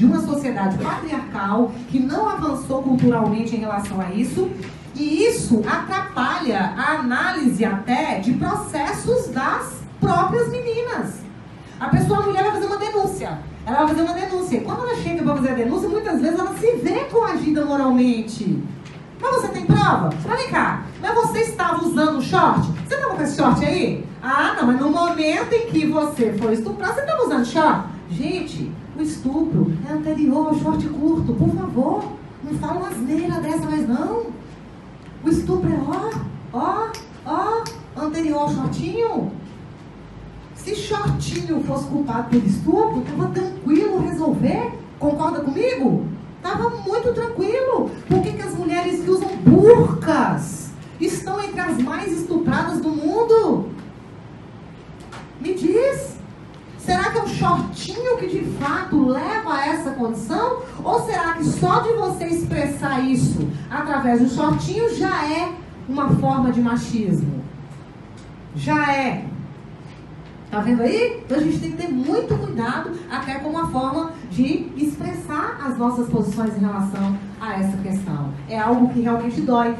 de uma sociedade patriarcal que não avançou culturalmente em relação a isso. E isso atrapalha a análise até de processos das próprias meninas. A pessoa, a mulher, vai fazer uma denúncia. Ela vai fazer uma denúncia. Quando ela chega para fazer a denúncia, muitas vezes ela se vê coagida moralmente. Mas você tem prova? Mas vem cá, mas você estava usando short? Você estava com esse short aí? Ah, não, mas no momento em que você foi estuprar, você estava usando short? Gente, estupro é anterior ao short curto, por favor. Não fala asneira dessa mais não. O estupro é ó, ó, ó, anterior ao shortinho. Se shortinho fosse culpado por estupro, estava tranquilo resolver. Concorda comigo? Estava muito tranquilo. Por que, que as mulheres que usam burcas estão entre as mais estupradas do mundo? Me diz. Será que é o shortinho que de fato leva a essa condição? Ou será que só de você expressar isso através do shortinho já é uma forma de machismo? Já é. Tá vendo aí? Então a gente tem que ter muito cuidado até com uma forma de expressar as nossas posições em relação a essa questão. É algo que realmente dói.